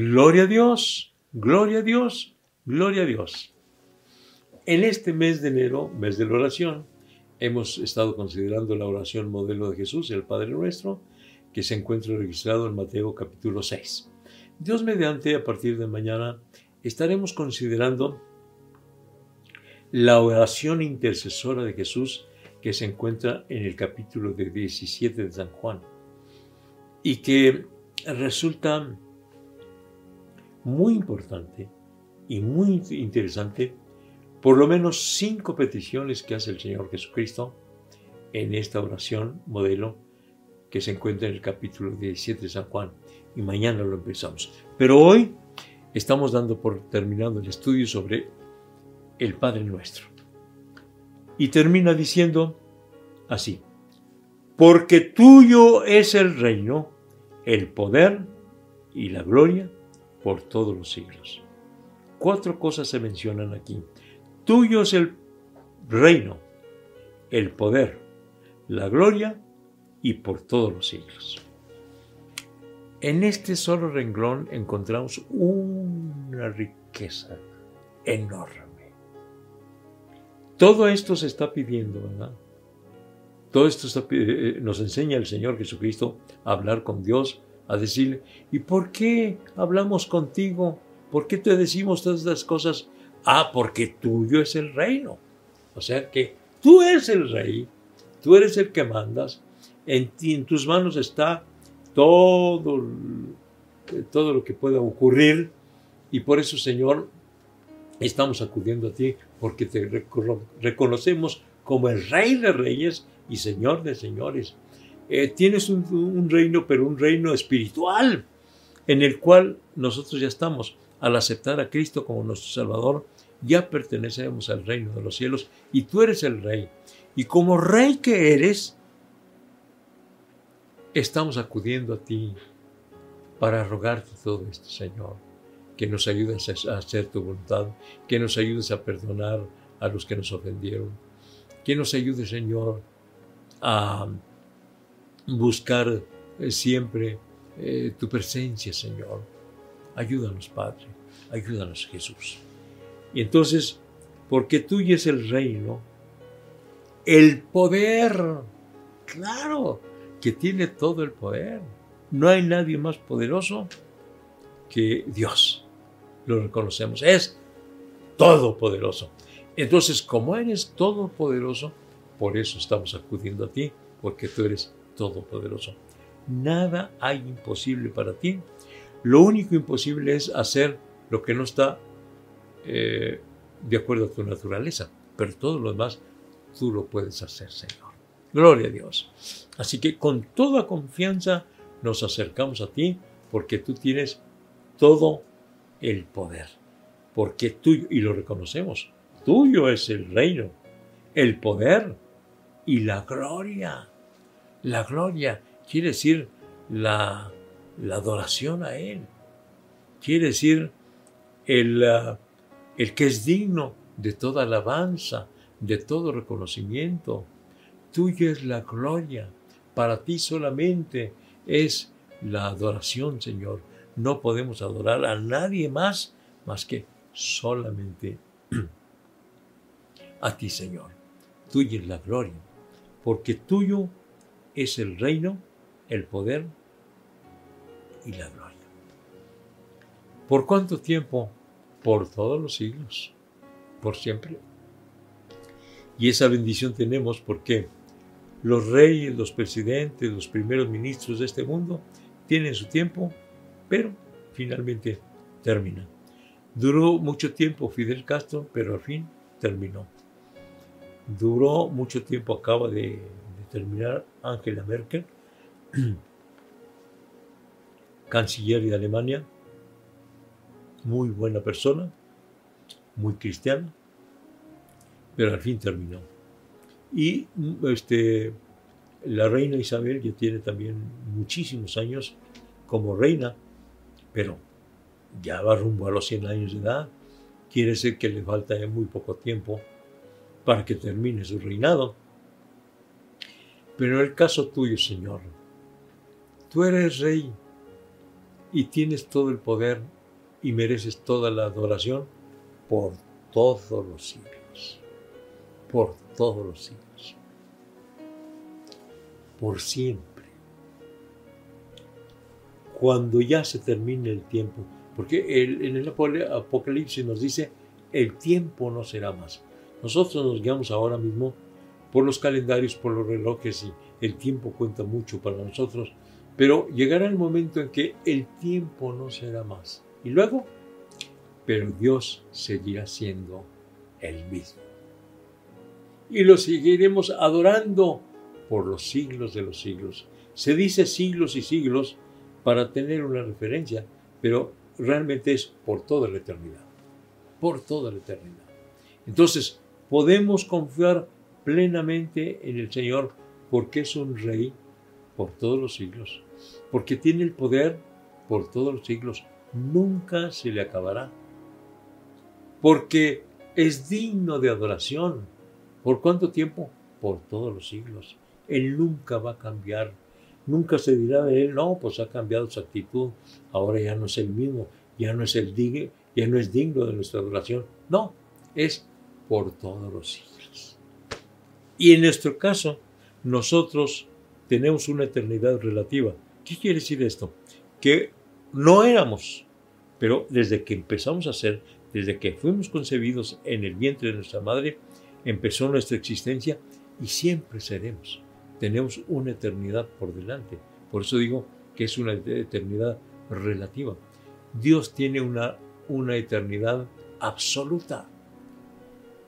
Gloria a Dios, gloria a Dios, gloria a Dios. En este mes de enero, mes de la oración, hemos estado considerando la oración modelo de Jesús, el Padre Nuestro, que se encuentra registrado en Mateo capítulo 6. Dios mediante, a partir de mañana, estaremos considerando la oración intercesora de Jesús que se encuentra en el capítulo de 17 de San Juan y que resulta muy importante y muy interesante, por lo menos cinco peticiones que hace el Señor Jesucristo en esta oración modelo que se encuentra en el capítulo 17 de San Juan y mañana lo empezamos. Pero hoy estamos dando por terminando el estudio sobre el Padre Nuestro. Y termina diciendo así, porque tuyo es el reino, el poder y la gloria por todos los siglos. Cuatro cosas se mencionan aquí. Tuyo es el reino, el poder, la gloria y por todos los siglos. En este solo renglón encontramos una riqueza enorme. Todo esto se está pidiendo, ¿verdad? Todo esto eh, nos enseña el Señor Jesucristo a hablar con Dios, a decirle, ¿y por qué hablamos contigo? ¿Por qué te decimos todas estas cosas? Ah, porque tuyo es el reino. O sea que tú eres el rey, tú eres el que mandas, en, ti, en tus manos está todo, todo lo que pueda ocurrir y por eso, Señor, estamos acudiendo a ti porque te reconocemos como el Rey de Reyes y Señor de Señores. Eh, tienes un, reino, pero un reino espiritual, en el cual nosotros ya estamos. Al aceptar a Cristo como nuestro Salvador, ya pertenecemos al reino de los cielos y tú eres el Rey. Y como Rey que eres, estamos acudiendo a ti para rogarte todo esto, Señor que nos ayudes a hacer tu voluntad, que nos ayudes a perdonar a los que nos ofendieron, que nos ayude, Señor, a buscar eh, siempre eh, tu presencia, Señor. Ayúdanos, Padre, ayúdanos, Jesús. Y entonces, porque tuyo es el reino, el poder, claro, que tiene todo el poder. No hay nadie más poderoso que Dios lo reconocemos. Es todopoderoso. Entonces, como eres todopoderoso, por eso estamos acudiendo a ti, porque tú eres todopoderoso. Nada hay imposible para ti. Lo único imposible es hacer lo que no está eh, de acuerdo a tu naturaleza, pero todo lo demás tú lo puedes hacer, Señor. Gloria a Dios. Así que con toda confianza nos acercamos a ti porque tú tienes todo el poder, porque tuyo, y lo reconocemos, tuyo es el reino, el poder y la gloria. La gloria quiere decir la, adoración a Él, quiere decir el, uh, el que es digno de toda alabanza, de todo reconocimiento. Tuyo es la gloria, para ti solamente es la adoración, Señor no podemos adorar a nadie más más que solamente a ti, Señor. Tuya es la gloria, porque tuyo es el reino, el poder y la gloria. ¿Por cuánto tiempo? Por todos los siglos, por siempre. Y esa bendición tenemos porque los reyes, los presidentes, los primeros ministros de este mundo tienen su tiempo pero finalmente termina. Duró mucho tiempo Fidel Castro, pero al fin terminó. Duró mucho tiempo, acaba de, terminar Angela Merkel, canciller de Alemania, muy buena persona, muy cristiana, pero al fin terminó. Y este, la reina Isabel ya tiene también muchísimos años como reina, pero ya va rumbo a los 100 años de edad, quiere decir que le falta muy poco tiempo para que termine su reinado. Pero el caso tuyo, Señor, tú eres rey, y tienes todo el poder y mereces toda la adoración por todos los siglos. Por todos los siglos. Por siempre. Cuando ya se termine el tiempo, porque en el Apocalipsis nos dice, el tiempo no será más. Nosotros nos guiamos ahora mismo por los calendarios, por los relojes y el tiempo cuenta mucho para nosotros, pero llegará el momento en que el tiempo no será más. Y luego, pero Dios seguirá siendo el mismo. Y lo seguiremos adorando por los siglos de los siglos. Se dice siglos y siglos para tener una referencia, pero realmente es por toda la eternidad. Por toda la eternidad. Entonces, podemos confiar plenamente en el Señor porque es un rey por todos los siglos, porque tiene el poder por todos los siglos, nunca se le acabará, porque es digno de adoración. ¿Por cuánto tiempo? Por todos los siglos. Él nunca va a cambiar. Nunca se dirá de él, no, pues ha cambiado su actitud, ahora ya no es el mismo, ya no es el digno, ya no es digno de nuestra adoración. No, es por todos los siglos. Y en nuestro caso, nosotros tenemos una eternidad relativa. ¿Qué quiere decir esto? Que no éramos, pero desde que empezamos a ser, desde que fuimos concebidos en el vientre de nuestra madre, empezó nuestra existencia y siempre seremos. Tenemos una eternidad por delante. Por eso digo que es una eternidad relativa. Dios tiene una, una eternidad absoluta.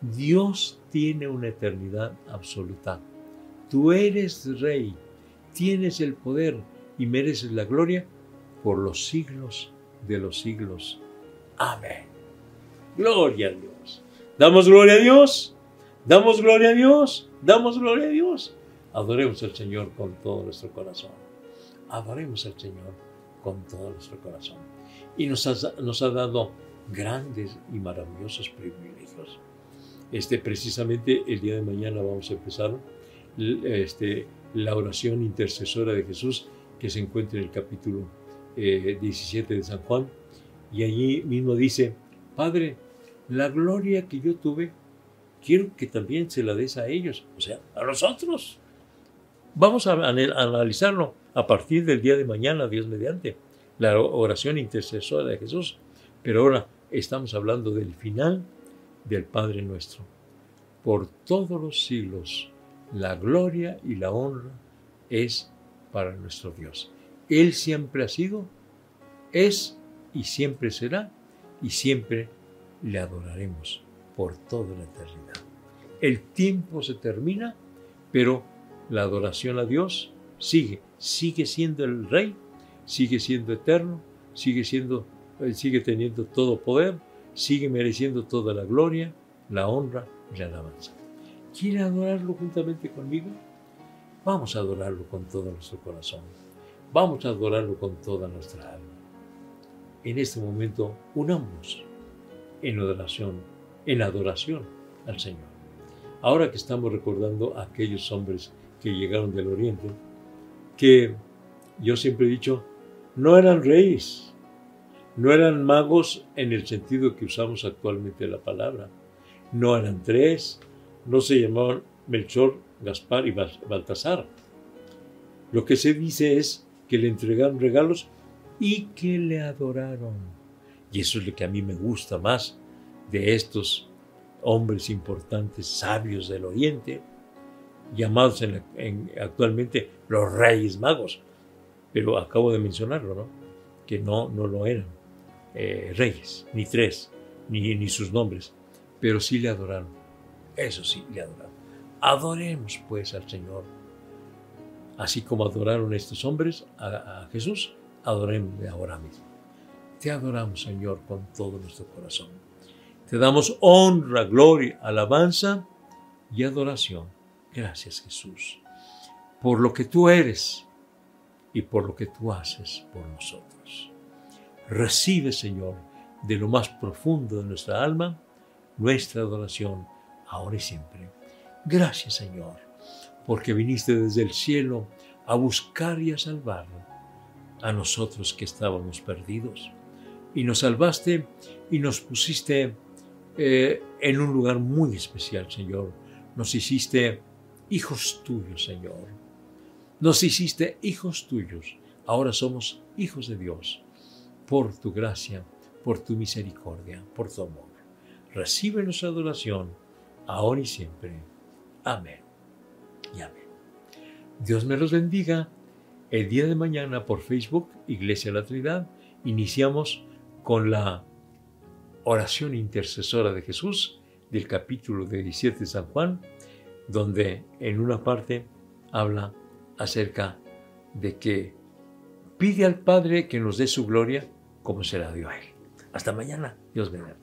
Dios tiene una eternidad absoluta. Tú eres rey, tienes el poder y mereces la gloria por los siglos de los siglos. Amén. Gloria a Dios. Damos gloria a Dios. Damos gloria a Dios. Damos gloria a Dios. Adoremos al Señor con todo nuestro corazón. Adoremos al Señor con todo nuestro corazón. Y nos ha, nos ha dado grandes y maravillosos privilegios. Este, precisamente el día de mañana vamos a empezar este, la oración intercesora de Jesús que se encuentra en el capítulo 17 eh, de San Juan. Y allí mismo dice, Padre, la gloria que yo tuve, quiero que también se la des a ellos, o sea, a nosotros. Vamos a analizarlo a partir del día de mañana, Dios mediante, la oración intercesora de Jesús. Pero ahora estamos hablando del final del Padre nuestro. Por todos los siglos la gloria y la honra es para nuestro Dios. Él siempre ha sido, es y siempre será, y siempre le adoraremos por toda la eternidad. El tiempo se termina, pero la adoración a Dios sigue, sigue siendo el Rey, sigue siendo eterno, sigue siendo, eh, sigue teniendo todo poder, sigue mereciendo toda la gloria, la honra y la alabanza. ¿Quiere adorarlo juntamente conmigo? Vamos a adorarlo con todo nuestro corazón. Vamos a adorarlo con toda nuestra alma. En este momento, unamos en adoración, en adoración al Señor. Ahora que estamos recordando a aquellos hombres que llegaron del Oriente, que yo siempre he dicho, no eran reyes, no eran magos en el sentido que usamos actualmente la palabra, no eran tres, no se llamaban Melchor, Gaspar y Baltasar. Lo que se dice es que le entregaron regalos y que le adoraron. Y eso es lo que a mí me gusta más de estos hombres importantes, sabios del Oriente, llamados actualmente los reyes magos. Pero acabo de mencionarlo, ¿no? Que no, no lo eran eh, reyes, ni tres, ni, ni sus nombres, pero sí le adoraron. Eso sí, le adoraron. Adoremos pues al Señor. Así como adoraron estos hombres a, Jesús, adoremosle ahora mismo. Te adoramos, Señor, con todo nuestro corazón. Te damos honra, gloria, alabanza y adoración. Gracias, Jesús, por lo que tú eres y por lo que tú haces por nosotros. Recibe, Señor, de lo más profundo de nuestra alma, nuestra adoración ahora y siempre. Gracias Señor, porque viniste desde el cielo a buscar y a salvar a nosotros que estábamos perdidos. Y nos salvaste y nos pusiste eh, en un lugar muy especial, Señor. Nos hiciste hijos tuyos, Señor. Nos hiciste hijos tuyos. Ahora somos hijos de Dios. Por tu gracia, por tu misericordia, por tu amor. Recibe nuestra adoración, ahora y siempre. Amén. Y amén. Dios me los bendiga. El día de mañana por Facebook, Iglesia de la Trinidad, iniciamos con la oración intercesora de Jesús del capítulo 17 de San Juan, donde en una parte habla acerca de que pide al Padre que nos dé su gloria como se la dio a Él. Hasta mañana. Dios bendiga.